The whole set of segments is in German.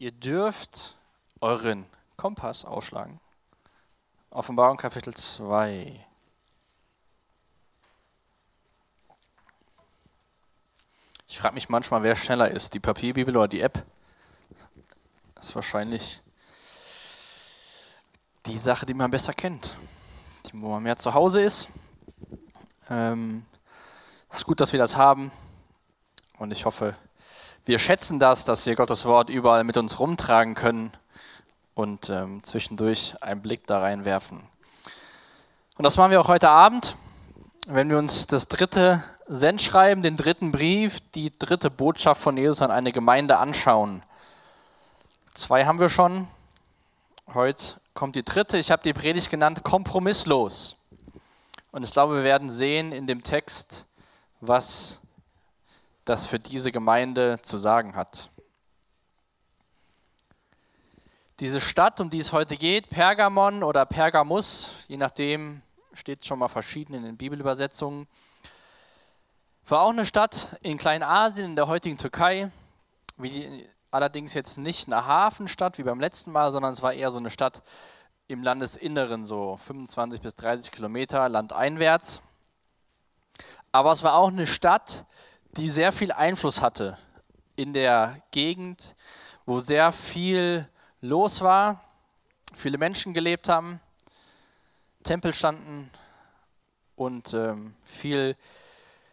Ihr dürft euren Kompass aufschlagen. Offenbarung Kapitel 2. Ich frage mich manchmal, wer schneller ist, die Papierbibel oder die App. Das ist wahrscheinlich die Sache, die man besser kennt, die, wo man mehr zu Hause ist. Ähm, es ist gut, dass wir das haben und ich hoffe, wir schätzen das, dass wir Gottes Wort überall mit uns rumtragen können und ähm, zwischendurch einen Blick da reinwerfen. Und das machen wir auch heute Abend, wenn wir uns das dritte Sendschreiben, den dritten Brief, die dritte Botschaft von Jesus an eine Gemeinde anschauen. Zwei haben wir schon. Heute kommt die dritte. Ich habe die Predigt genannt Kompromisslos. Und ich glaube, wir werden sehen in dem Text, was das für diese Gemeinde zu sagen hat. Diese Stadt, um die es heute geht, Pergamon oder Pergamus, je nachdem, steht schon mal verschieden in den Bibelübersetzungen, war auch eine Stadt in Kleinasien, in der heutigen Türkei, wie, allerdings jetzt nicht eine Hafenstadt wie beim letzten Mal, sondern es war eher so eine Stadt im Landesinneren, so 25 bis 30 Kilometer landeinwärts. Aber es war auch eine Stadt, die sehr viel Einfluss hatte in der Gegend, wo sehr viel los war, viele Menschen gelebt haben, Tempel standen und ähm, viel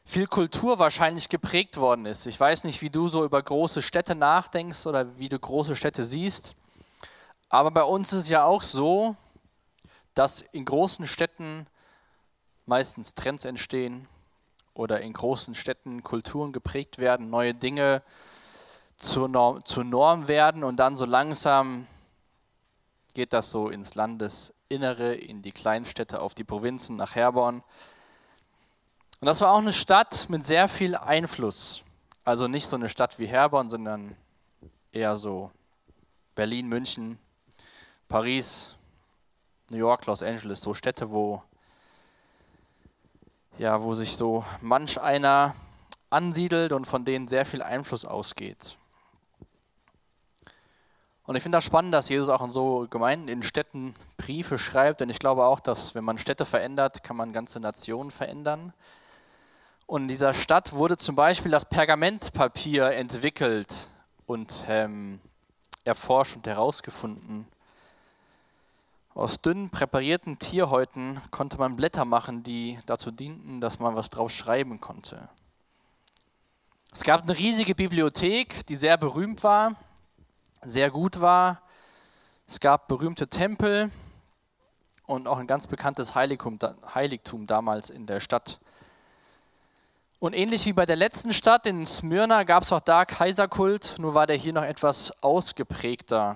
viel Kultur wahrscheinlich geprägt worden ist. Ich weiß nicht, wie du so über große Städte nachdenkst oder wie du große Städte siehst, aber bei uns ist es ja auch so, dass in großen Städten meistens Trends entstehen oder in großen Städten Kulturen geprägt werden, neue Dinge zur Norm, zur Norm werden und dann so langsam geht das so ins Landesinnere, in die Kleinstädte, auf die Provinzen, nach Herborn. Und das war auch eine Stadt mit sehr viel Einfluss. Also nicht so eine Stadt wie Herborn, sondern eher so Berlin, München, Paris, New York, Los Angeles, so Städte, wo ja, wo sich so manch einer ansiedelt und von denen sehr viel Einfluss ausgeht. Und ich finde das spannend, dass Jesus auch in so Gemeinden, in Städten Briefe schreibt, denn ich glaube auch, dass wenn man Städte verändert, kann man ganze Nationen verändern. Und in dieser Stadt wurde zum Beispiel das Pergamentpapier entwickelt und ähm, erforscht und herausgefunden. Aus dünnen präparierten Tierhäuten konnte man Blätter machen, die dazu dienten, dass man was drauf schreiben konnte. Es gab eine riesige Bibliothek, die sehr berühmt war, sehr gut war. Es gab berühmte Tempel und auch ein ganz bekanntes Heiligtum, Heiligtum damals in der Stadt. Und ähnlich wie bei der letzten Stadt in Smyrna gab es auch da Kaiserkult, nur war der hier noch etwas ausgeprägter.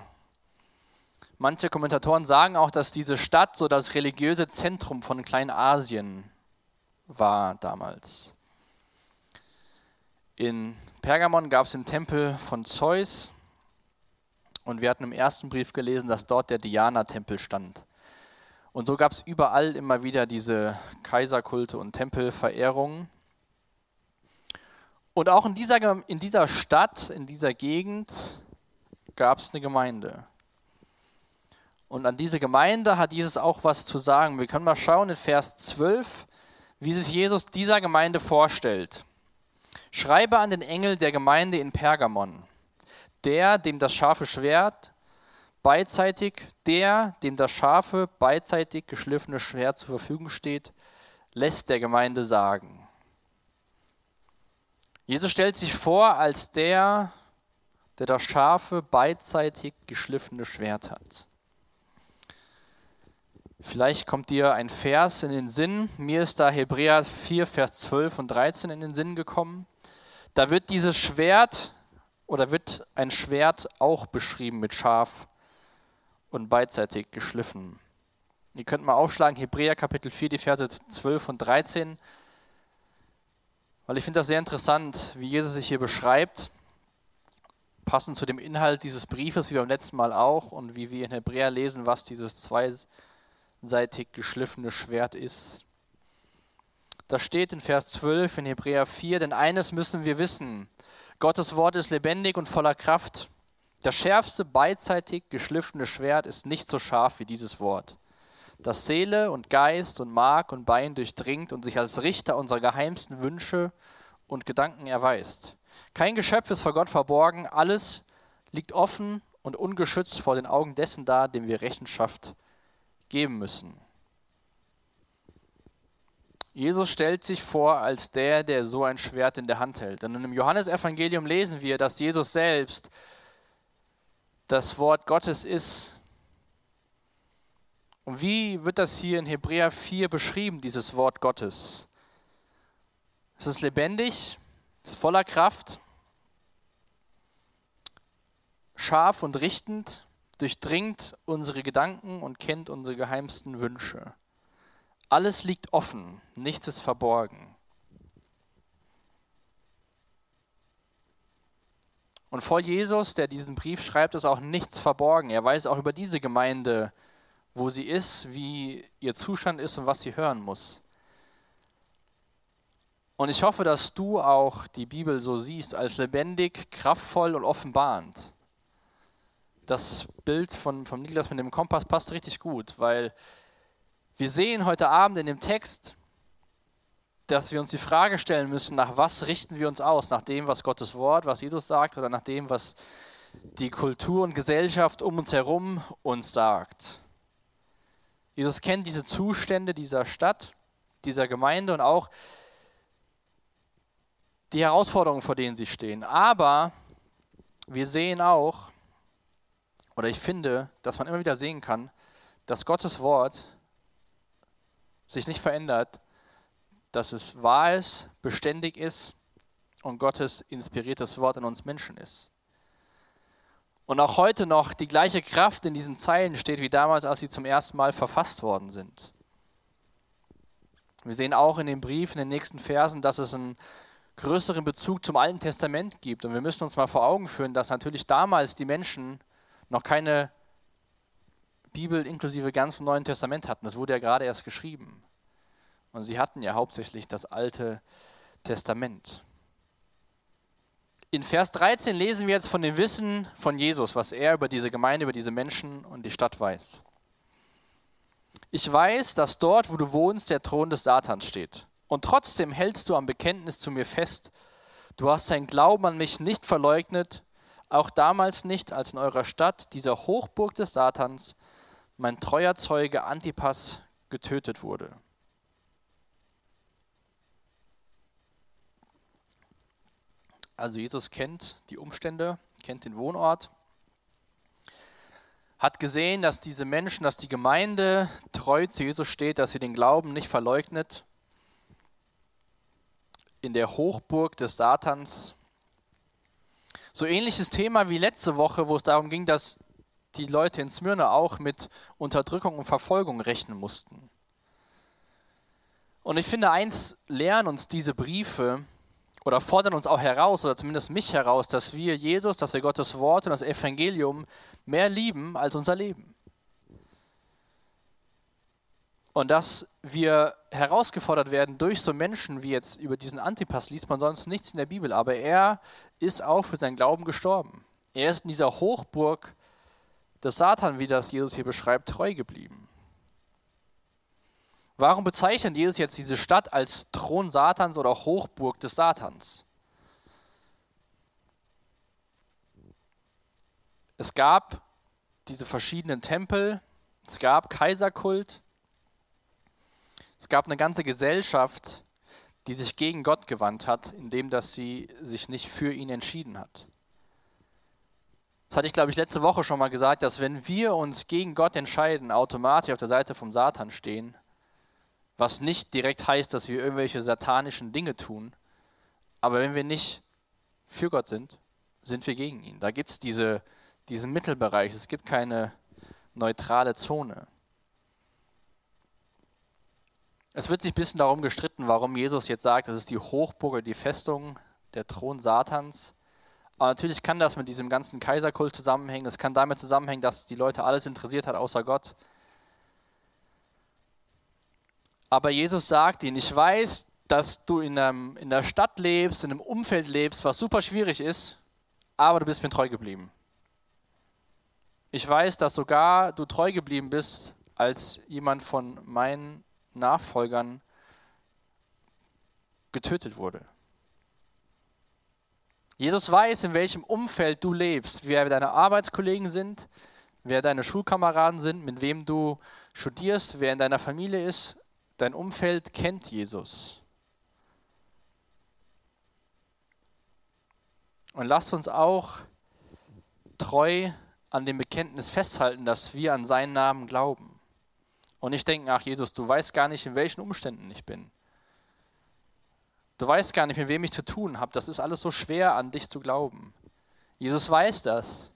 Manche Kommentatoren sagen auch, dass diese Stadt so das religiöse Zentrum von Kleinasien war damals. In Pergamon gab es den Tempel von Zeus und wir hatten im ersten Brief gelesen, dass dort der Diana-Tempel stand. Und so gab es überall immer wieder diese Kaiserkulte und Tempelverehrungen. Und auch in dieser, in dieser Stadt, in dieser Gegend gab es eine Gemeinde. Und an diese Gemeinde hat Jesus auch was zu sagen. Wir können mal schauen in Vers 12, wie sich Jesus dieser Gemeinde vorstellt. Schreibe an den Engel der Gemeinde in Pergamon, der, dem das scharfe Schwert beidseitig, der, dem das scharfe, beidseitig geschliffene Schwert zur Verfügung steht, lässt der Gemeinde sagen. Jesus stellt sich vor als der, der das scharfe, beidseitig geschliffene Schwert hat. Vielleicht kommt dir ein Vers in den Sinn. Mir ist da Hebräer 4, Vers 12 und 13 in den Sinn gekommen. Da wird dieses Schwert oder wird ein Schwert auch beschrieben mit scharf und beidseitig geschliffen. Ihr könnt mal aufschlagen, Hebräer Kapitel 4, die Verse 12 und 13 weil ich finde das sehr interessant, wie Jesus sich hier beschreibt, passend zu dem Inhalt dieses Briefes, wie beim letzten Mal auch, und wie wir in Hebräer lesen, was dieses zweiseitig geschliffene Schwert ist. Da steht in Vers 12 in Hebräer 4, denn eines müssen wir wissen, Gottes Wort ist lebendig und voller Kraft. Das schärfste beidseitig geschliffene Schwert ist nicht so scharf wie dieses Wort, das Seele und Geist und Mark und Bein durchdringt und sich als Richter unserer geheimsten Wünsche und Gedanken erweist. Kein Geschöpf ist vor Gott verborgen, alles liegt offen und ungeschützt vor den Augen dessen da, dem wir Rechenschaft geben müssen. Jesus stellt sich vor als der, der so ein Schwert in der Hand hält. Und im Johannesevangelium lesen wir, dass Jesus selbst das Wort Gottes ist. Und wie wird das hier in Hebräer 4 beschrieben, dieses Wort Gottes? Es ist lebendig, es ist voller Kraft, scharf und richtend, durchdringt unsere Gedanken und kennt unsere geheimsten Wünsche. Alles liegt offen, nichts ist verborgen. Und vor Jesus, der diesen Brief schreibt, ist auch nichts verborgen. Er weiß auch über diese Gemeinde, wo sie ist, wie ihr Zustand ist und was sie hören muss. Und ich hoffe, dass du auch die Bibel so siehst, als lebendig, kraftvoll und offenbarend. Das Bild von, von Niklas mit dem Kompass passt richtig gut, weil wir sehen heute Abend in dem Text, dass wir uns die Frage stellen müssen, nach was richten wir uns aus? Nach dem, was Gottes Wort, was Jesus sagt, oder nach dem, was die Kultur und Gesellschaft um uns herum uns sagt? Jesus kennt diese Zustände dieser Stadt, dieser Gemeinde und auch die Herausforderungen, vor denen sie stehen. Aber wir sehen auch, oder ich finde, dass man immer wieder sehen kann, dass Gottes Wort sich nicht verändert dass es wahr ist, beständig ist und Gottes inspiriertes Wort in uns Menschen ist. Und auch heute noch die gleiche Kraft in diesen Zeilen steht wie damals, als sie zum ersten Mal verfasst worden sind. Wir sehen auch in dem Brief, in den nächsten Versen, dass es einen größeren Bezug zum Alten Testament gibt. Und wir müssen uns mal vor Augen führen, dass natürlich damals die Menschen noch keine Bibel inklusive ganz Neuen Testament hatten. Das wurde ja gerade erst geschrieben. Und sie hatten ja hauptsächlich das Alte Testament. In Vers 13 lesen wir jetzt von dem Wissen von Jesus, was er über diese Gemeinde, über diese Menschen und die Stadt weiß. Ich weiß, dass dort, wo du wohnst, der Thron des Satans steht. Und trotzdem hältst du am Bekenntnis zu mir fest. Du hast deinen Glauben an mich nicht verleugnet, auch damals nicht, als in eurer Stadt, dieser Hochburg des Satans, mein treuer Zeuge Antipas getötet wurde. Also Jesus kennt die Umstände, kennt den Wohnort, hat gesehen, dass diese Menschen, dass die Gemeinde treu zu Jesus steht, dass sie den Glauben nicht verleugnet. In der Hochburg des Satans. So ähnliches Thema wie letzte Woche, wo es darum ging, dass die Leute in Smyrna auch mit Unterdrückung und Verfolgung rechnen mussten. Und ich finde, eins lernen uns diese Briefe, oder fordern uns auch heraus, oder zumindest mich heraus, dass wir Jesus, dass wir Gottes Wort und das Evangelium mehr lieben als unser Leben. Und dass wir herausgefordert werden durch so Menschen wie jetzt über diesen Antipas liest man sonst nichts in der Bibel, aber er ist auch für seinen Glauben gestorben. Er ist in dieser Hochburg des Satan, wie das Jesus hier beschreibt, treu geblieben. Warum bezeichnet Jesus jetzt diese Stadt als Thron Satans oder Hochburg des Satans? Es gab diese verschiedenen Tempel, es gab Kaiserkult, es gab eine ganze Gesellschaft, die sich gegen Gott gewandt hat, indem dass sie sich nicht für ihn entschieden hat. Das hatte ich, glaube ich, letzte Woche schon mal gesagt, dass wenn wir uns gegen Gott entscheiden, automatisch auf der Seite vom Satan stehen was nicht direkt heißt, dass wir irgendwelche satanischen Dinge tun. Aber wenn wir nicht für Gott sind, sind wir gegen ihn. Da gibt es diese, diesen Mittelbereich. Es gibt keine neutrale Zone. Es wird sich ein bisschen darum gestritten, warum Jesus jetzt sagt, das ist die Hochburg, die Festung, der Thron Satans. Aber natürlich kann das mit diesem ganzen Kaiserkult zusammenhängen. Es kann damit zusammenhängen, dass die Leute alles interessiert hat außer Gott. Aber Jesus sagt ihnen, ich weiß, dass du in, einem, in der Stadt lebst, in einem Umfeld lebst, was super schwierig ist, aber du bist mir treu geblieben. Ich weiß, dass sogar du treu geblieben bist, als jemand von meinen Nachfolgern getötet wurde. Jesus weiß, in welchem Umfeld du lebst, wer deine Arbeitskollegen sind, wer deine Schulkameraden sind, mit wem du studierst, wer in deiner Familie ist. Dein Umfeld kennt Jesus. Und lasst uns auch treu an dem Bekenntnis festhalten, dass wir an seinen Namen glauben. Und nicht denken, ach Jesus, du weißt gar nicht, in welchen Umständen ich bin. Du weißt gar nicht, mit wem ich zu tun habe. Das ist alles so schwer, an dich zu glauben. Jesus weiß das.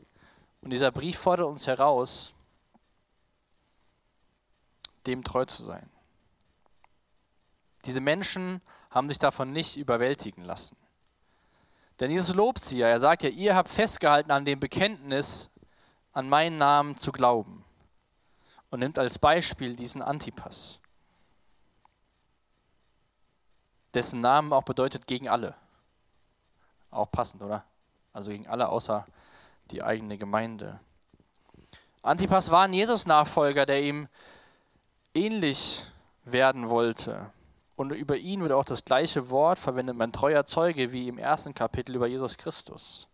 Und dieser Brief fordert uns heraus, dem treu zu sein. Diese Menschen haben sich davon nicht überwältigen lassen. Denn Jesus lobt sie ja. Er sagt ja, ihr habt festgehalten an dem Bekenntnis, an meinen Namen zu glauben. Und nimmt als Beispiel diesen Antipas, dessen Namen auch bedeutet gegen alle. Auch passend, oder? Also gegen alle außer die eigene Gemeinde. Antipas war ein Jesus-Nachfolger, der ihm ähnlich werden wollte. Und über ihn wird auch das gleiche Wort verwendet, mein treuer Zeuge, wie im ersten Kapitel über Jesus Christus.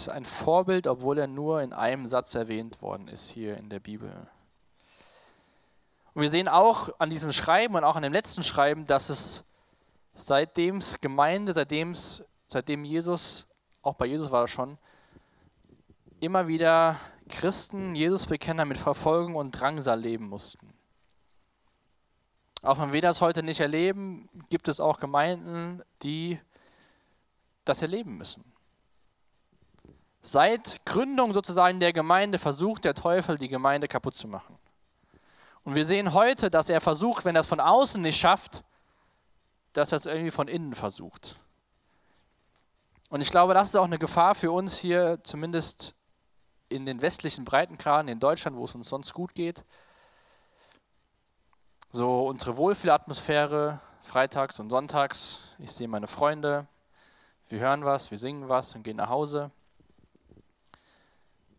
Ist ein Vorbild, obwohl er nur in einem Satz erwähnt worden ist hier in der Bibel. Und wir sehen auch an diesem Schreiben und auch an dem letzten Schreiben, dass es seitdem es Gemeinde, seitdem, seitdem Jesus, auch bei Jesus war er schon, immer wieder Christen, Jesus-Bekenner mit Verfolgung und Drangsal leben mussten. Auch wenn wir das heute nicht erleben, gibt es auch Gemeinden, die das erleben müssen. Seit Gründung sozusagen der Gemeinde versucht der Teufel, die Gemeinde kaputt zu machen. Und wir sehen heute, dass er versucht, wenn er es von außen nicht schafft, dass er es irgendwie von innen versucht. Und ich glaube, das ist auch eine Gefahr für uns hier, zumindest in den westlichen Breitengraden in Deutschland, wo es uns sonst gut geht. So unsere Wohlfühlatmosphäre, freitags und sonntags. Ich sehe meine Freunde, wir hören was, wir singen was und gehen nach Hause.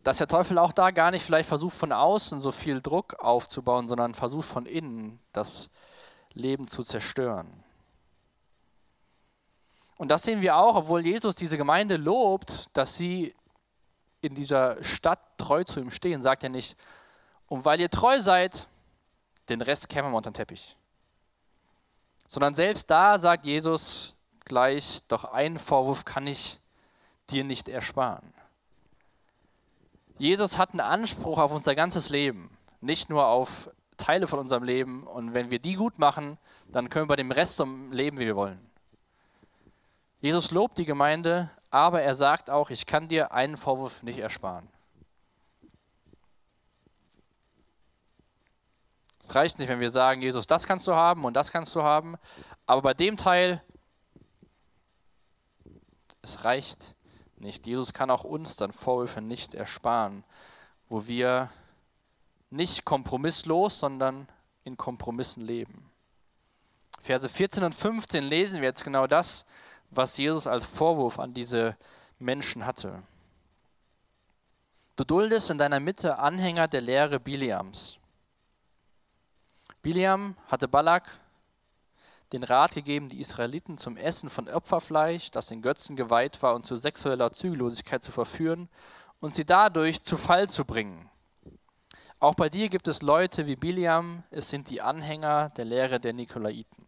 Dass der Teufel auch da gar nicht vielleicht versucht, von außen so viel Druck aufzubauen, sondern versucht von innen das Leben zu zerstören. Und das sehen wir auch, obwohl Jesus diese Gemeinde lobt, dass sie in dieser Stadt treu zu ihm stehen, sagt er nicht, und weil ihr treu seid, den Rest kämen wir unter den Teppich. Sondern selbst da sagt Jesus gleich, doch einen Vorwurf kann ich dir nicht ersparen. Jesus hat einen Anspruch auf unser ganzes Leben, nicht nur auf Teile von unserem Leben. Und wenn wir die gut machen, dann können wir dem Rest zum Leben, wie wir wollen. Jesus lobt die Gemeinde, aber er sagt auch, ich kann dir einen Vorwurf nicht ersparen. Es reicht nicht, wenn wir sagen, Jesus, das kannst du haben und das kannst du haben, aber bei dem Teil, es reicht nicht. Jesus kann auch uns dann Vorwürfe nicht ersparen, wo wir nicht kompromisslos, sondern in Kompromissen leben. Verse 14 und 15 lesen wir jetzt genau das, was Jesus als Vorwurf an diese Menschen hatte. Du duldest in deiner Mitte Anhänger der Lehre Biliams. Biliam hatte Balak den Rat gegeben, die Israeliten zum Essen von Opferfleisch, das den Götzen geweiht war, und zu sexueller Zügellosigkeit zu verführen und sie dadurch zu Fall zu bringen. Auch bei dir gibt es Leute wie Biliam, es sind die Anhänger der Lehre der Nikolaiten.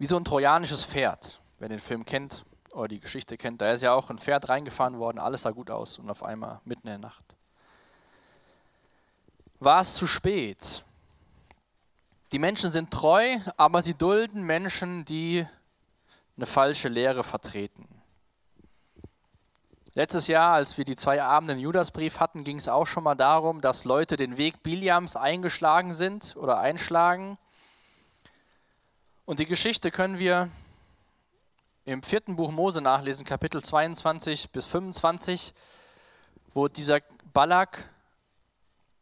wie so ein trojanisches Pferd, wer den Film kennt oder die Geschichte kennt. Da ist ja auch ein Pferd reingefahren worden, alles sah gut aus und auf einmal mitten in der Nacht. War es zu spät? Die Menschen sind treu, aber sie dulden Menschen, die eine falsche Lehre vertreten. Letztes Jahr, als wir die zwei Abende im Judasbrief hatten, ging es auch schon mal darum, dass Leute den Weg Biliams eingeschlagen sind oder einschlagen und die Geschichte können wir im vierten Buch Mose nachlesen, Kapitel 22 bis 25, wo dieser Balak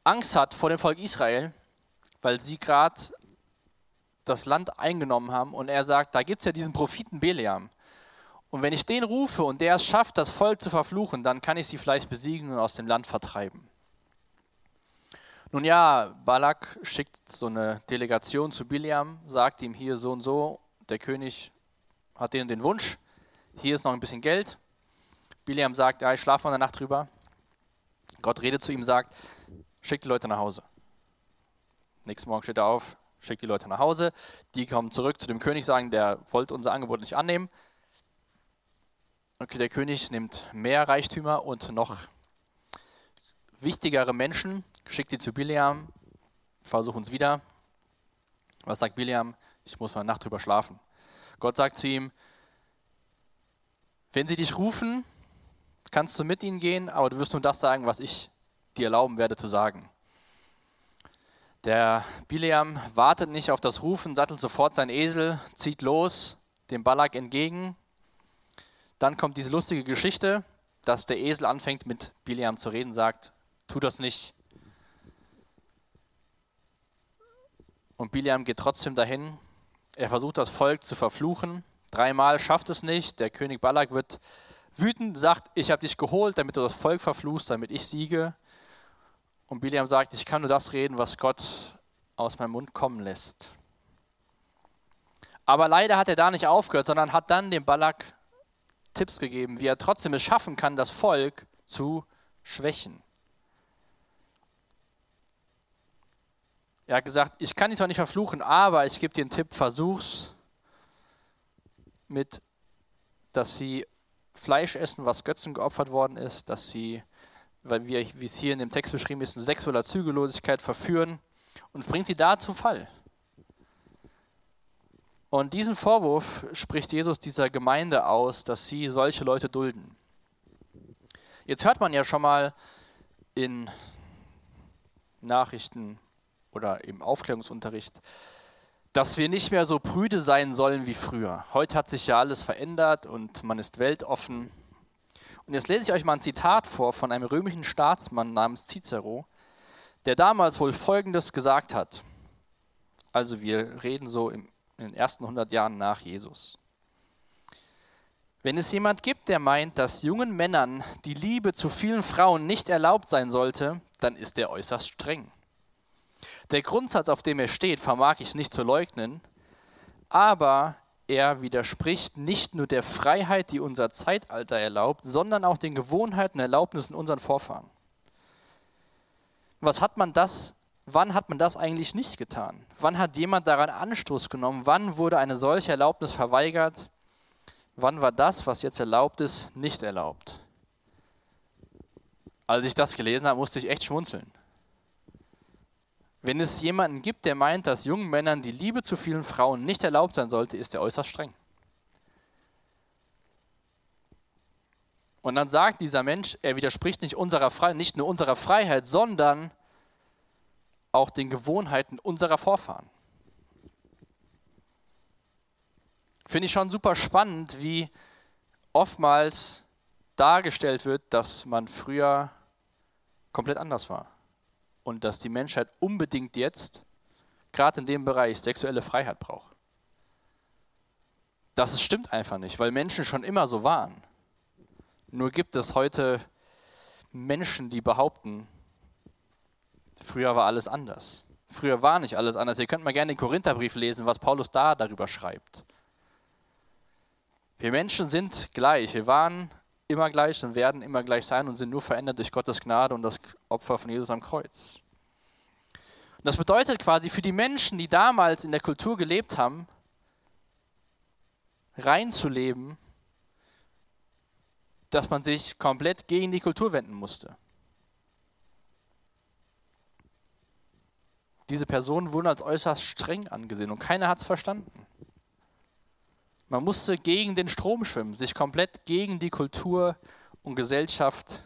Angst hat vor dem Volk Israel, weil sie gerade das Land eingenommen haben und er sagt, da gibt es ja diesen Propheten Beleam. Und wenn ich den rufe und der es schafft, das Volk zu verfluchen, dann kann ich sie vielleicht besiegen und aus dem Land vertreiben. Nun ja, Balak schickt so eine Delegation zu Biliam, sagt ihm hier so und so, der König hat den den Wunsch, hier ist noch ein bisschen Geld. Biliam sagt, ja, ich schlafe mal eine Nacht drüber. Gott redet zu ihm, sagt, schick die Leute nach Hause. Nächsten Morgen steht er auf, schickt die Leute nach Hause. Die kommen zurück zu dem König, sagen, der wollte unser Angebot nicht annehmen. Okay, der König nimmt mehr Reichtümer und noch wichtigere Menschen, schickt sie zu Biliam, versuchen es wieder. Was sagt Biliam? Ich muss mal Nacht drüber schlafen. Gott sagt zu ihm, wenn sie dich rufen, kannst du mit ihnen gehen, aber du wirst nur das sagen, was ich dir erlauben werde zu sagen. Der Bileam wartet nicht auf das Rufen, sattelt sofort seinen Esel, zieht los, dem Balak entgegen. Dann kommt diese lustige Geschichte, dass der Esel anfängt mit Bileam zu reden, sagt, tu das nicht. Und Bileam geht trotzdem dahin. Er versucht das Volk zu verfluchen. Dreimal schafft es nicht. Der König Balak wird wütend, sagt, ich habe dich geholt, damit du das Volk verfluchst, damit ich siege. Und Bileam sagt, ich kann nur das reden, was Gott aus meinem Mund kommen lässt. Aber leider hat er da nicht aufgehört, sondern hat dann dem Balak Tipps gegeben, wie er trotzdem es schaffen kann, das Volk zu schwächen. Er hat gesagt, ich kann dich zwar nicht verfluchen, aber ich gebe dir einen Tipp, versuch's mit, dass sie Fleisch essen, was Götzen geopfert worden ist, dass sie, weil wir, wie es hier in dem Text beschrieben ist, in sexueller Zügellosigkeit verführen und bringt sie da zu Fall. Und diesen Vorwurf spricht Jesus dieser Gemeinde aus, dass sie solche Leute dulden. Jetzt hört man ja schon mal in Nachrichten oder im Aufklärungsunterricht, dass wir nicht mehr so prüde sein sollen wie früher. Heute hat sich ja alles verändert und man ist weltoffen. Und jetzt lese ich euch mal ein Zitat vor von einem römischen Staatsmann namens Cicero, der damals wohl Folgendes gesagt hat. Also wir reden so in den ersten 100 Jahren nach Jesus. Wenn es jemand gibt, der meint, dass jungen Männern die Liebe zu vielen Frauen nicht erlaubt sein sollte, dann ist er äußerst streng. Der Grundsatz, auf dem er steht, vermag ich nicht zu leugnen, aber er widerspricht nicht nur der Freiheit, die unser Zeitalter erlaubt, sondern auch den Gewohnheiten und Erlaubnissen unserer Vorfahren. Was hat man das, wann hat man das eigentlich nicht getan? Wann hat jemand daran Anstoß genommen? Wann wurde eine solche Erlaubnis verweigert? Wann war das, was jetzt erlaubt ist, nicht erlaubt? Als ich das gelesen habe, musste ich echt schmunzeln. Wenn es jemanden gibt, der meint, dass jungen Männern die Liebe zu vielen Frauen nicht erlaubt sein sollte, ist er äußerst streng. Und dann sagt dieser Mensch, er widerspricht nicht unserer Freiheit, nicht nur unserer Freiheit, sondern auch den Gewohnheiten unserer Vorfahren. Finde ich schon super spannend, wie oftmals dargestellt wird, dass man früher komplett anders war und dass die Menschheit unbedingt jetzt, gerade in dem Bereich, sexuelle Freiheit braucht. Das stimmt einfach nicht, weil Menschen schon immer so waren. Nur gibt es heute Menschen, die behaupten, früher war alles anders. Früher war nicht alles anders. Ihr könnt mal gerne den Korintherbrief lesen, was Paulus da darüber schreibt. Wir Menschen sind gleich. Wir waren immer gleich und werden immer gleich sein und sind nur verändert durch Gottes Gnade und das Opfer von Jesus am Kreuz. Und das bedeutet quasi für die Menschen, die damals in der Kultur gelebt haben, reinzuleben, dass man sich komplett gegen die Kultur wenden musste. Diese Personen wurden als äußerst streng angesehen und keiner hat es verstanden. Man musste gegen den Strom schwimmen, sich komplett gegen die Kultur und Gesellschaft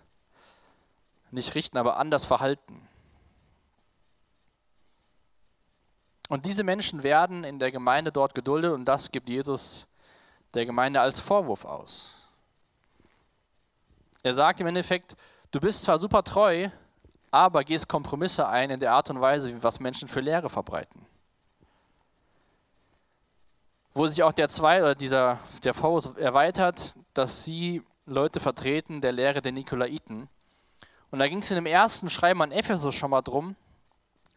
nicht richten, aber anders verhalten. Und diese Menschen werden in der Gemeinde dort geduldet und das gibt Jesus der Gemeinde als Vorwurf aus. Er sagt im Endeffekt, du bist zwar super treu, aber gehst Kompromisse ein in der Art und Weise, was Menschen für Lehre verbreiten. Wo sich auch der zwei oder dieser der Vorwurf erweitert, dass sie Leute vertreten der Lehre der Nikolaiten. Und da ging es in dem ersten Schreiben an Ephesus schon mal drum.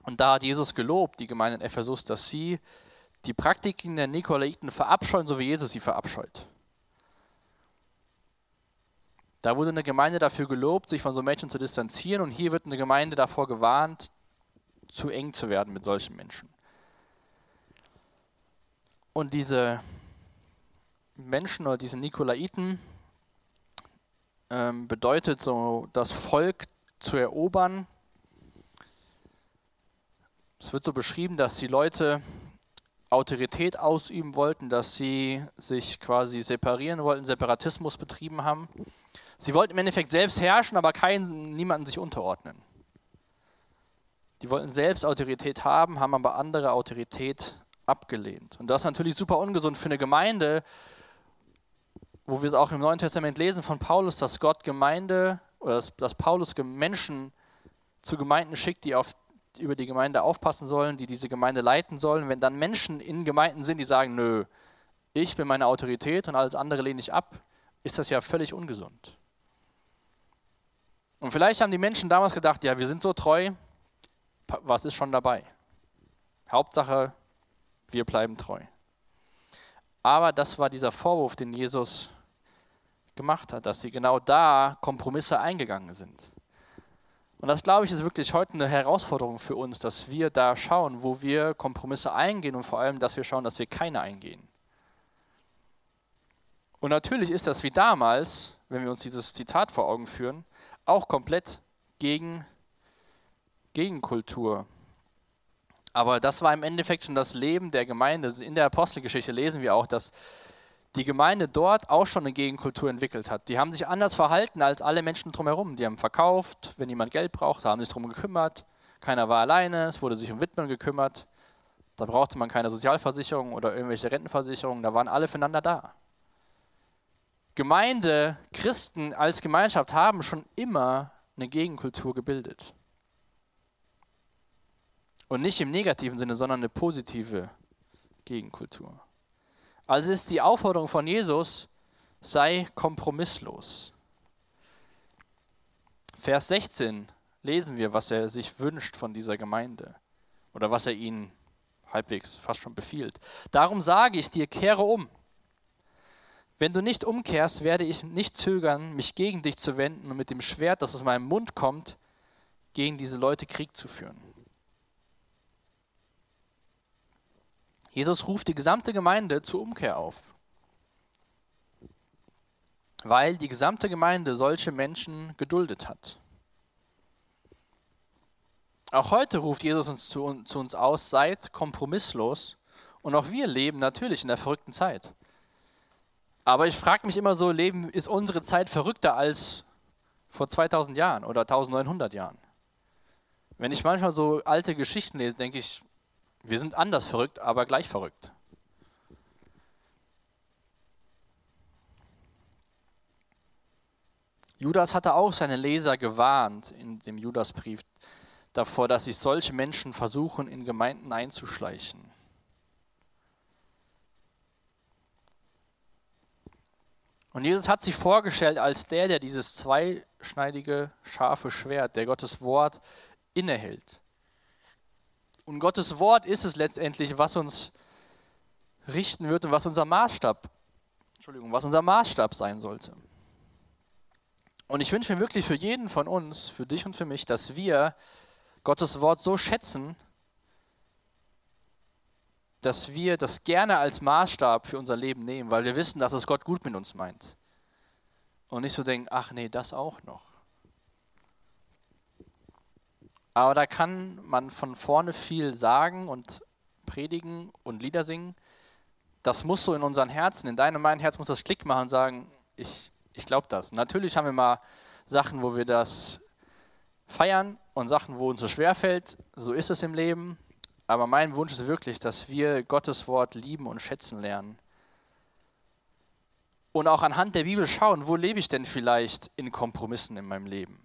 Und da hat Jesus gelobt, die Gemeinde in Ephesus, dass sie die Praktiken der Nikolaiten verabscheuen, so wie Jesus sie verabscheut. Da wurde eine Gemeinde dafür gelobt, sich von so Menschen zu distanzieren. Und hier wird eine Gemeinde davor gewarnt, zu eng zu werden mit solchen Menschen. Und diese Menschen oder diese Nikolaiten ähm, bedeutet so, das Volk zu erobern. Es wird so beschrieben, dass die Leute Autorität ausüben wollten, dass sie sich quasi separieren wollten, Separatismus betrieben haben. Sie wollten im Endeffekt selbst herrschen, aber keinen, niemanden sich unterordnen. Die wollten selbst Autorität haben, haben aber andere Autorität abgelehnt. Und das ist natürlich super ungesund für eine Gemeinde, wo wir es auch im Neuen Testament lesen von Paulus, dass Gott Gemeinde oder dass, dass Paulus Menschen zu Gemeinden schickt, die auf, über die Gemeinde aufpassen sollen, die diese Gemeinde leiten sollen. Wenn dann Menschen in Gemeinden sind, die sagen, nö, ich bin meine Autorität und alles andere lehne ich ab, ist das ja völlig ungesund. Und vielleicht haben die Menschen damals gedacht, ja, wir sind so treu, was ist schon dabei? Hauptsache, wir bleiben treu. Aber das war dieser Vorwurf, den Jesus gemacht hat, dass sie genau da Kompromisse eingegangen sind. Und das, glaube ich, ist wirklich heute eine Herausforderung für uns, dass wir da schauen, wo wir Kompromisse eingehen und vor allem, dass wir schauen, dass wir keine eingehen. Und natürlich ist das wie damals, wenn wir uns dieses Zitat vor Augen führen, auch komplett gegen Gegenkultur. Aber das war im Endeffekt schon das Leben der Gemeinde. In der Apostelgeschichte lesen wir auch, dass die Gemeinde dort auch schon eine Gegenkultur entwickelt hat. Die haben sich anders verhalten als alle Menschen drumherum. Die haben verkauft, wenn jemand Geld braucht, haben sich darum gekümmert. Keiner war alleine, es wurde sich um Widmen gekümmert. Da brauchte man keine Sozialversicherung oder irgendwelche Rentenversicherungen, da waren alle füreinander da. Gemeinde, Christen als Gemeinschaft haben schon immer eine Gegenkultur gebildet. Und nicht im negativen Sinne, sondern eine positive Gegenkultur. Also ist die Aufforderung von Jesus, sei kompromisslos. Vers 16 lesen wir, was er sich wünscht von dieser Gemeinde oder was er ihnen halbwegs fast schon befiehlt. Darum sage ich dir, kehre um. Wenn du nicht umkehrst, werde ich nicht zögern, mich gegen dich zu wenden und mit dem Schwert, das aus meinem Mund kommt, gegen diese Leute Krieg zu führen. Jesus ruft die gesamte Gemeinde zur Umkehr auf, weil die gesamte Gemeinde solche Menschen geduldet hat. Auch heute ruft Jesus uns zu, zu uns aus, seid kompromisslos. Und auch wir leben natürlich in der verrückten Zeit. Aber ich frage mich immer so, leben, ist unsere Zeit verrückter als vor 2000 Jahren oder 1900 Jahren? Wenn ich manchmal so alte Geschichten lese, denke ich, wir sind anders verrückt, aber gleich verrückt. Judas hatte auch seine Leser gewarnt in dem Judasbrief davor, dass sich solche Menschen versuchen, in Gemeinden einzuschleichen. Und Jesus hat sich vorgestellt als der, der dieses zweischneidige, scharfe Schwert, der Gottes Wort innehält. Und Gottes Wort ist es letztendlich, was uns richten wird und was unser Maßstab, Entschuldigung, was unser Maßstab sein sollte. Und ich wünsche mir wirklich für jeden von uns, für dich und für mich, dass wir Gottes Wort so schätzen, dass wir das gerne als Maßstab für unser Leben nehmen, weil wir wissen, dass es Gott gut mit uns meint. Und nicht so denken, ach nee, das auch noch. Aber da kann man von vorne viel sagen und predigen und Lieder singen. Das muss so in unseren Herzen, in deinem und meinem Herz muss das Klick machen und sagen, ich, ich glaube das. Natürlich haben wir mal Sachen, wo wir das feiern und Sachen, wo uns so schwer fällt. So ist es im Leben. Aber mein Wunsch ist wirklich, dass wir Gottes Wort lieben und schätzen lernen. Und auch anhand der Bibel schauen, wo lebe ich denn vielleicht in Kompromissen in meinem Leben?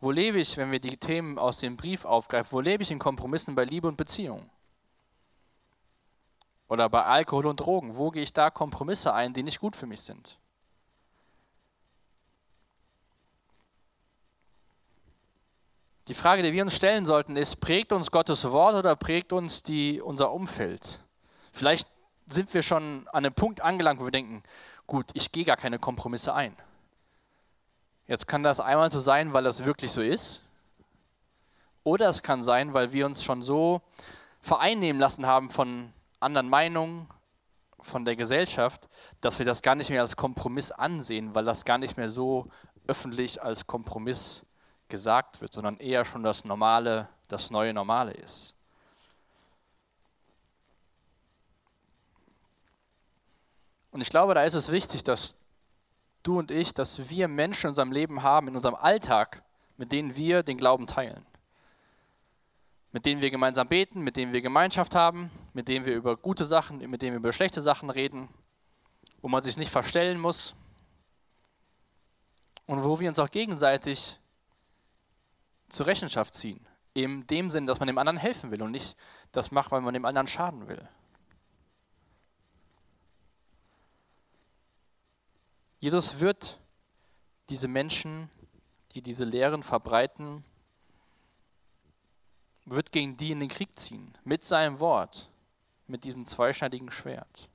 Wo lebe ich, wenn wir die Themen aus dem Brief aufgreifen? Wo lebe ich in Kompromissen bei Liebe und Beziehung? Oder bei Alkohol und Drogen, wo gehe ich da Kompromisse ein, die nicht gut für mich sind? Die Frage, die wir uns stellen sollten, ist, prägt uns Gottes Wort oder prägt uns die, unser Umfeld? Vielleicht sind wir schon an einem Punkt angelangt, wo wir denken, gut, ich gehe gar keine Kompromisse ein. Jetzt kann das einmal so sein, weil das wirklich so ist. Oder es kann sein, weil wir uns schon so vereinnehmen lassen haben von anderen Meinungen, von der Gesellschaft, dass wir das gar nicht mehr als Kompromiss ansehen, weil das gar nicht mehr so öffentlich als Kompromiss gesagt wird, sondern eher schon das normale, das neue Normale ist. Und ich glaube, da ist es wichtig, dass du und ich, dass wir Menschen in unserem Leben haben, in unserem Alltag, mit denen wir den Glauben teilen. Mit denen wir gemeinsam beten, mit denen wir Gemeinschaft haben, mit denen wir über gute Sachen, mit denen wir über schlechte Sachen reden, wo man sich nicht verstellen muss und wo wir uns auch gegenseitig zur Rechenschaft ziehen. In dem Sinn, dass man dem anderen helfen will und nicht das macht, weil man dem anderen schaden will. Jesus wird diese Menschen, die diese Lehren verbreiten, wird gegen die in den Krieg ziehen, mit seinem Wort, mit diesem zweischneidigen Schwert.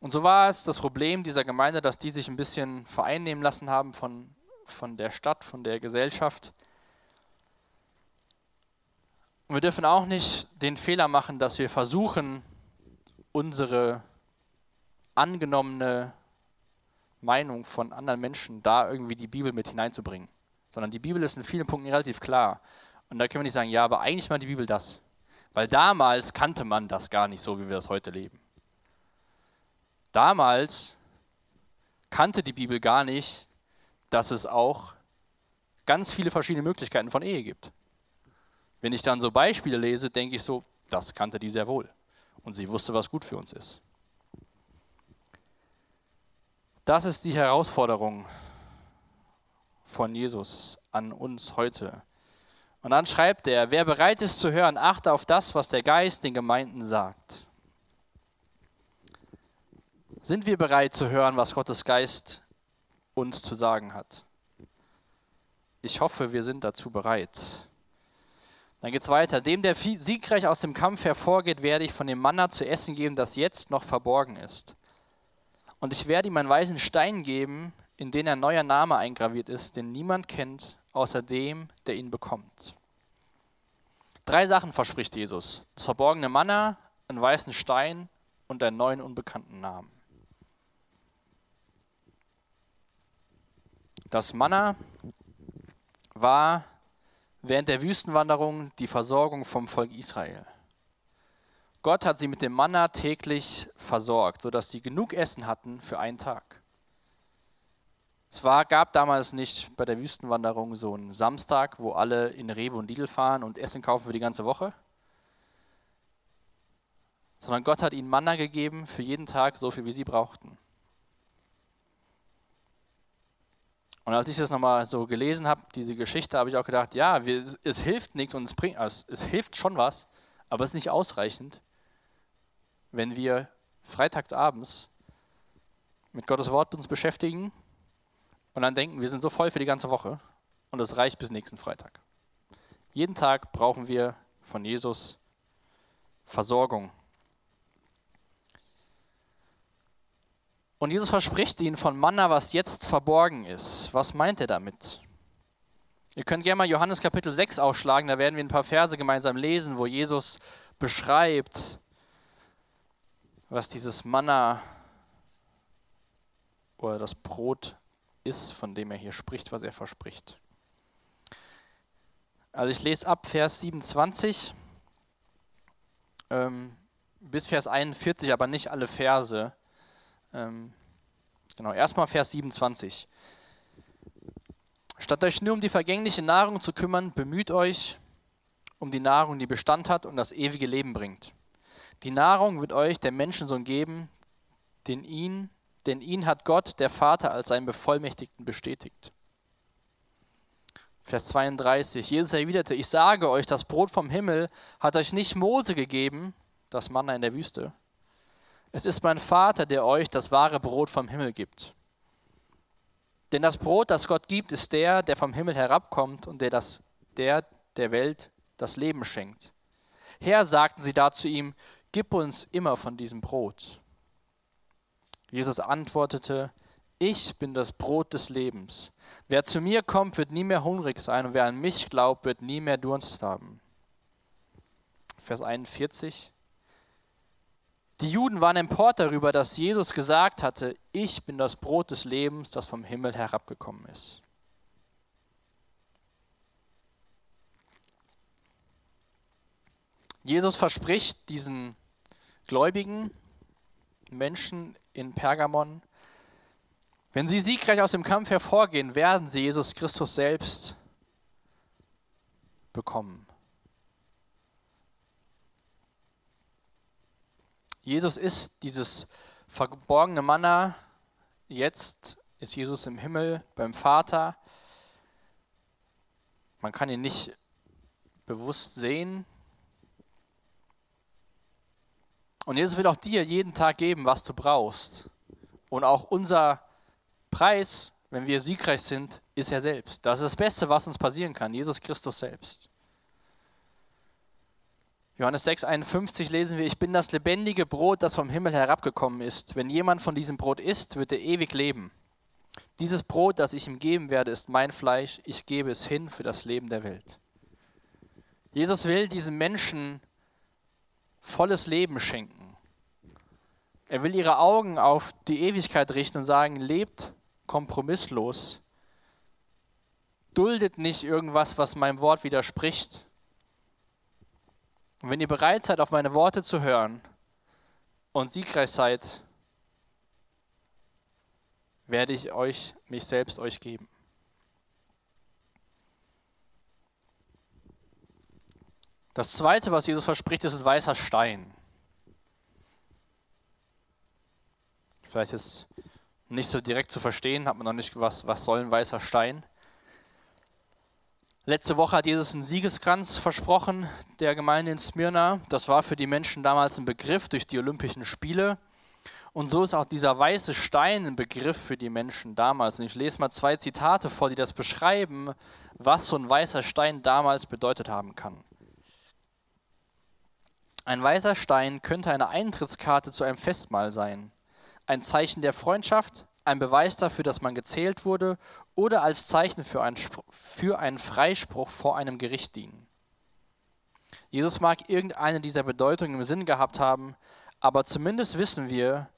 Und so war es das Problem dieser Gemeinde, dass die sich ein bisschen vereinnehmen lassen haben von, von der Stadt, von der Gesellschaft. Und wir dürfen auch nicht den Fehler machen, dass wir versuchen, unsere angenommene Meinung von anderen Menschen da irgendwie die Bibel mit hineinzubringen. Sondern die Bibel ist in vielen Punkten relativ klar. Und da können wir nicht sagen, ja, aber eigentlich mal die Bibel das. Weil damals kannte man das gar nicht so, wie wir das heute leben. Damals kannte die Bibel gar nicht, dass es auch ganz viele verschiedene Möglichkeiten von Ehe gibt. Wenn ich dann so Beispiele lese, denke ich so, das kannte die sehr wohl. Und sie wusste, was gut für uns ist. Das ist die Herausforderung von Jesus an uns heute. Und dann schreibt er, wer bereit ist zu hören, achte auf das, was der Geist den Gemeinden sagt. Sind wir bereit zu hören, was Gottes Geist uns zu sagen hat? Ich hoffe, wir sind dazu bereit. Dann geht es weiter. Dem, der siegreich aus dem Kampf hervorgeht, werde ich von dem Manna zu essen geben, das jetzt noch verborgen ist. Und ich werde ihm einen weißen Stein geben, in den ein neuer Name eingraviert ist, den niemand kennt, außer dem, der ihn bekommt. Drei Sachen verspricht Jesus. Das verborgene Manna, einen weißen Stein und einen neuen unbekannten Namen. Das Manna war während der Wüstenwanderung die Versorgung vom Volk Israel. Gott hat sie mit dem Manna täglich versorgt, sodass sie genug Essen hatten für einen Tag. Es war, gab damals nicht bei der Wüstenwanderung so einen Samstag, wo alle in Rewe und Lidl fahren und Essen kaufen für die ganze Woche, sondern Gott hat ihnen Manna gegeben für jeden Tag, so viel wie sie brauchten. Und als ich das nochmal so gelesen habe, diese Geschichte, habe ich auch gedacht, ja, wir, es hilft nichts und es bringt, also es hilft schon was, aber es ist nicht ausreichend, wenn wir freitagsabends mit Gottes Wort uns beschäftigen und dann denken, wir sind so voll für die ganze Woche und es reicht bis nächsten Freitag. Jeden Tag brauchen wir von Jesus Versorgung. Und Jesus verspricht ihnen von Manna, was jetzt verborgen ist. Was meint er damit? Ihr könnt gerne mal Johannes Kapitel 6 aufschlagen, da werden wir ein paar Verse gemeinsam lesen, wo Jesus beschreibt, was dieses Manna oder das Brot ist, von dem er hier spricht, was er verspricht. Also ich lese ab Vers 27 ähm, bis Vers 41, aber nicht alle Verse. Ähm, genau, erstmal Vers 27. Statt euch nur um die vergängliche Nahrung zu kümmern, bemüht euch um die Nahrung, die Bestand hat und das ewige Leben bringt. Die Nahrung wird euch der Menschensohn geben, den ihn, denn ihn hat Gott, der Vater, als seinen Bevollmächtigten bestätigt. Vers 32. Jesus erwiderte, ich sage euch, das Brot vom Himmel hat euch nicht Mose gegeben, das Manna in der Wüste. Es ist mein Vater, der euch das wahre Brot vom Himmel gibt. Denn das Brot, das Gott gibt, ist der, der vom Himmel herabkommt und der, das, der der Welt das Leben schenkt. Herr, sagten sie da zu ihm, gib uns immer von diesem Brot. Jesus antwortete, ich bin das Brot des Lebens. Wer zu mir kommt, wird nie mehr hungrig sein und wer an mich glaubt, wird nie mehr Durst haben. Vers 41. Die Juden waren empört darüber, dass Jesus gesagt hatte, ich bin das Brot des Lebens, das vom Himmel herabgekommen ist. Jesus verspricht diesen gläubigen Menschen in Pergamon, wenn sie siegreich aus dem Kampf hervorgehen, werden sie Jesus Christus selbst bekommen. Jesus ist dieses verborgene Manna. Jetzt ist Jesus im Himmel beim Vater. Man kann ihn nicht bewusst sehen. Und Jesus will auch dir jeden Tag geben, was du brauchst. Und auch unser Preis, wenn wir siegreich sind, ist er selbst. Das ist das Beste, was uns passieren kann, Jesus Christus selbst. Johannes 6,51 lesen wir, ich bin das lebendige Brot, das vom Himmel herabgekommen ist. Wenn jemand von diesem Brot isst, wird er ewig leben. Dieses Brot, das ich ihm geben werde, ist mein Fleisch. Ich gebe es hin für das Leben der Welt. Jesus will diesen Menschen volles Leben schenken. Er will ihre Augen auf die Ewigkeit richten und sagen, lebt kompromisslos. Duldet nicht irgendwas, was meinem Wort widerspricht, und wenn ihr bereit seid, auf meine Worte zu hören und siegreich seid, werde ich euch, mich selbst euch geben. Das zweite, was Jesus verspricht, ist ein weißer Stein. Vielleicht ist nicht so direkt zu verstehen, hat man noch nicht, was, was soll ein weißer Stein. Letzte Woche hat Jesus einen Siegeskranz versprochen der Gemeinde in Smyrna. Das war für die Menschen damals ein Begriff durch die Olympischen Spiele. Und so ist auch dieser weiße Stein ein Begriff für die Menschen damals. Und ich lese mal zwei Zitate vor, die das beschreiben, was so ein weißer Stein damals bedeutet haben kann. Ein weißer Stein könnte eine Eintrittskarte zu einem Festmahl sein, ein Zeichen der Freundschaft, ein Beweis dafür, dass man gezählt wurde oder als Zeichen für, ein, für einen Freispruch vor einem Gericht dienen. Jesus mag irgendeine dieser Bedeutungen im Sinn gehabt haben, aber zumindest wissen wir,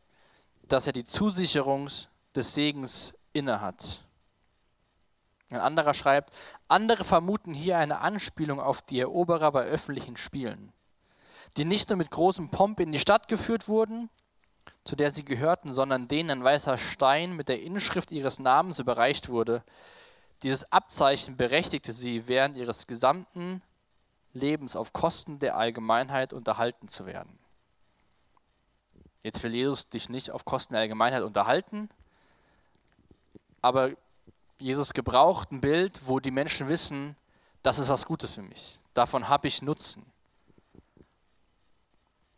dass er die Zusicherung des Segens innehat. Ein anderer schreibt, andere vermuten hier eine Anspielung auf die Eroberer bei öffentlichen Spielen, die nicht nur mit großem Pomp in die Stadt geführt wurden, zu der sie gehörten, sondern denen ein weißer Stein mit der Inschrift ihres Namens überreicht wurde. Dieses Abzeichen berechtigte sie während ihres gesamten Lebens auf Kosten der Allgemeinheit unterhalten zu werden. Jetzt will Jesus dich nicht auf Kosten der Allgemeinheit unterhalten, aber Jesus gebraucht ein Bild, wo die Menschen wissen, das ist was Gutes für mich. Davon habe ich Nutzen.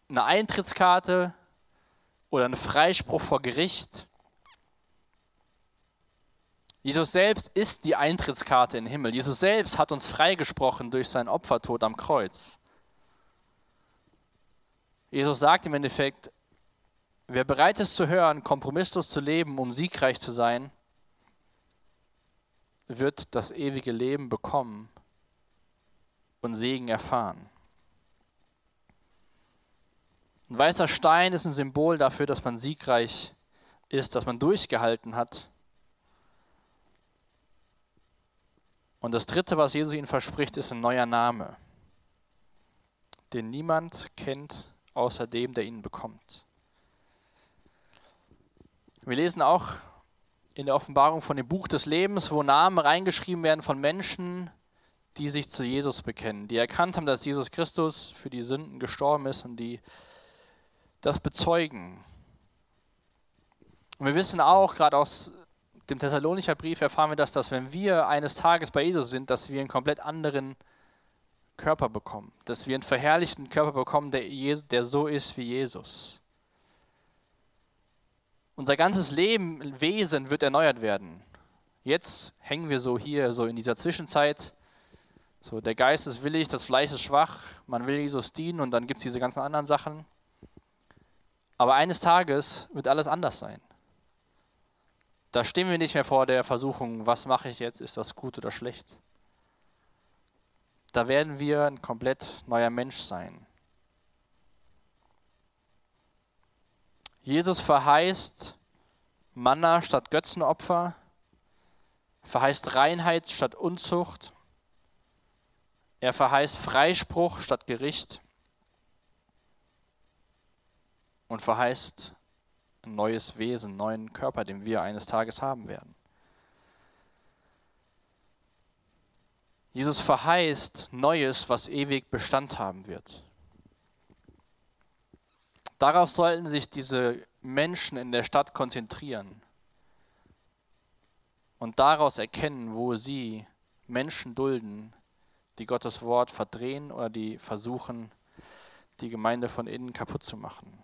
Eine Eintrittskarte oder ein Freispruch vor Gericht. Jesus selbst ist die Eintrittskarte in den Himmel. Jesus selbst hat uns freigesprochen durch seinen Opfertod am Kreuz. Jesus sagt im Endeffekt, wer bereit ist zu hören, kompromisslos zu leben, um siegreich zu sein, wird das ewige Leben bekommen und Segen erfahren. Ein weißer Stein ist ein Symbol dafür, dass man siegreich ist, dass man durchgehalten hat. Und das Dritte, was Jesus ihnen verspricht, ist ein neuer Name, den niemand kennt, außer dem, der ihn bekommt. Wir lesen auch in der Offenbarung von dem Buch des Lebens, wo Namen reingeschrieben werden von Menschen, die sich zu Jesus bekennen, die erkannt haben, dass Jesus Christus für die Sünden gestorben ist und die das bezeugen. Und wir wissen auch, gerade aus dem Thessalonicher Brief erfahren wir das, dass wenn wir eines Tages bei Jesus sind, dass wir einen komplett anderen Körper bekommen. Dass wir einen verherrlichten Körper bekommen, der, der so ist wie Jesus. Unser ganzes Leben, Wesen wird erneuert werden. Jetzt hängen wir so hier, so in dieser Zwischenzeit. So, der Geist ist willig, das Fleisch ist schwach, man will Jesus dienen und dann gibt es diese ganzen anderen Sachen. Aber eines Tages wird alles anders sein. Da stehen wir nicht mehr vor der Versuchung, was mache ich jetzt, ist das gut oder schlecht. Da werden wir ein komplett neuer Mensch sein. Jesus verheißt Manna statt Götzenopfer, verheißt Reinheit statt Unzucht, er verheißt Freispruch statt Gericht und verheißt ein neues Wesen, einen neuen Körper, den wir eines Tages haben werden. Jesus verheißt Neues, was ewig Bestand haben wird. Darauf sollten sich diese Menschen in der Stadt konzentrieren und daraus erkennen, wo sie Menschen dulden, die Gottes Wort verdrehen oder die versuchen, die Gemeinde von innen kaputt zu machen.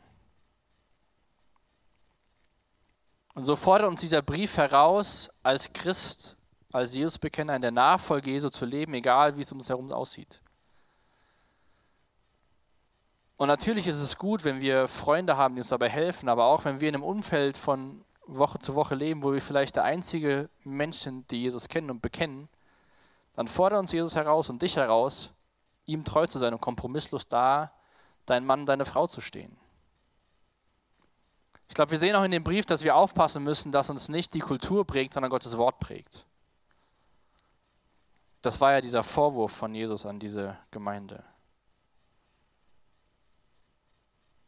Und so fordert uns dieser Brief heraus, als Christ, als Jesusbekenner in der Nachfolge Jesu zu leben, egal wie es um uns herum aussieht. Und natürlich ist es gut, wenn wir Freunde haben, die uns dabei helfen, aber auch wenn wir in einem Umfeld von Woche zu Woche leben, wo wir vielleicht der einzige Mensch sind, die Jesus kennen und bekennen, dann fordert uns Jesus heraus und dich heraus, ihm treu zu sein und kompromisslos da, dein Mann, deine Frau zu stehen. Ich glaube, wir sehen auch in dem Brief, dass wir aufpassen müssen, dass uns nicht die Kultur prägt, sondern Gottes Wort prägt. Das war ja dieser Vorwurf von Jesus an diese Gemeinde.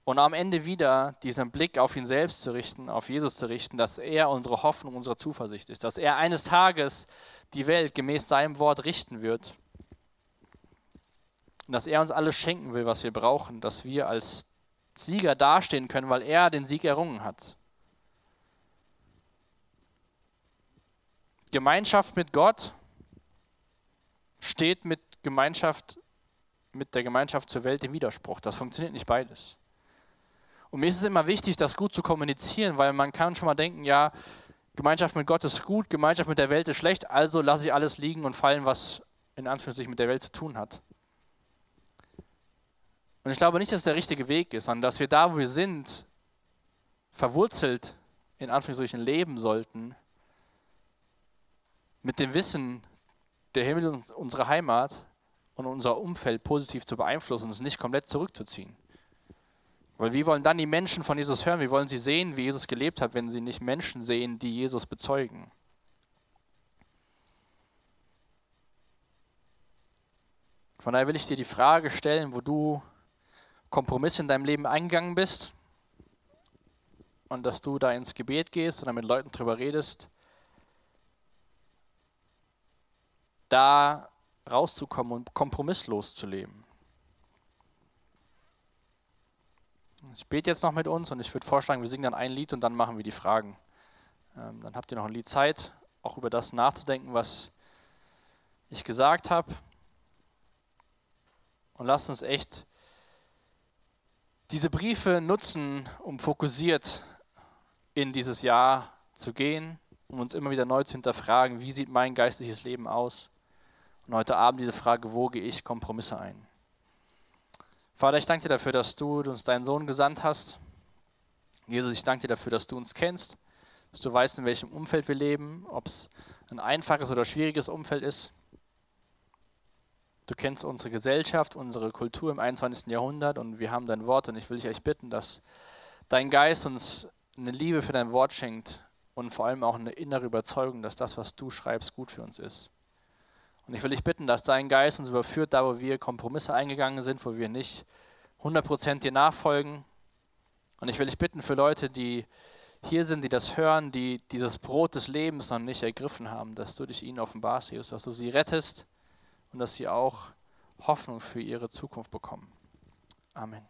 Und am Ende wieder diesen Blick auf ihn selbst zu richten, auf Jesus zu richten, dass er unsere Hoffnung, unsere Zuversicht ist, dass er eines Tages die Welt gemäß seinem Wort richten wird. Und dass er uns alles schenken will, was wir brauchen, dass wir als Sieger dastehen können, weil er den Sieg errungen hat. Gemeinschaft mit Gott steht mit Gemeinschaft mit der Gemeinschaft zur Welt im Widerspruch. Das funktioniert nicht beides. Und mir ist es immer wichtig, das gut zu kommunizieren, weil man kann schon mal denken, ja, Gemeinschaft mit Gott ist gut, Gemeinschaft mit der Welt ist schlecht, also lasse ich alles liegen und fallen, was in Anführungszeichen mit der Welt zu tun hat. Und ich glaube nicht, dass der richtige Weg ist, sondern dass wir da, wo wir sind, verwurzelt in Anführungszeichen leben sollten, mit dem Wissen, der Himmel ist unsere Heimat und unser Umfeld positiv zu beeinflussen und es nicht komplett zurückzuziehen. Weil wie wollen dann die Menschen von Jesus hören? Wie wollen sie sehen, wie Jesus gelebt hat, wenn sie nicht Menschen sehen, die Jesus bezeugen? Von daher will ich dir die Frage stellen, wo du Kompromisse in deinem Leben eingegangen bist und dass du da ins Gebet gehst oder mit Leuten drüber redest, da rauszukommen und kompromisslos zu leben. Ich bete jetzt noch mit uns und ich würde vorschlagen, wir singen dann ein Lied und dann machen wir die Fragen. Ähm, dann habt ihr noch ein Lied Zeit, auch über das nachzudenken, was ich gesagt habe. Und lasst uns echt diese Briefe nutzen, um fokussiert in dieses Jahr zu gehen, um uns immer wieder neu zu hinterfragen, wie sieht mein geistliches Leben aus? Und heute Abend diese Frage, wo gehe ich Kompromisse ein? Vater, ich danke dir dafür, dass du uns deinen Sohn gesandt hast. Jesus, ich danke dir dafür, dass du uns kennst, dass du weißt, in welchem Umfeld wir leben, ob es ein einfaches oder schwieriges Umfeld ist. Du kennst unsere Gesellschaft, unsere Kultur im 21. Jahrhundert und wir haben dein Wort und ich will dich echt bitten, dass dein Geist uns eine Liebe für dein Wort schenkt und vor allem auch eine innere Überzeugung, dass das, was du schreibst, gut für uns ist. Und ich will dich bitten, dass dein Geist uns überführt, da wo wir Kompromisse eingegangen sind, wo wir nicht 100% dir nachfolgen. Und ich will dich bitten für Leute, die hier sind, die das hören, die dieses Brot des Lebens noch nicht ergriffen haben, dass du dich ihnen offenbarst, Jesus, dass du sie rettest und dass sie auch Hoffnung für ihre Zukunft bekommen. Amen.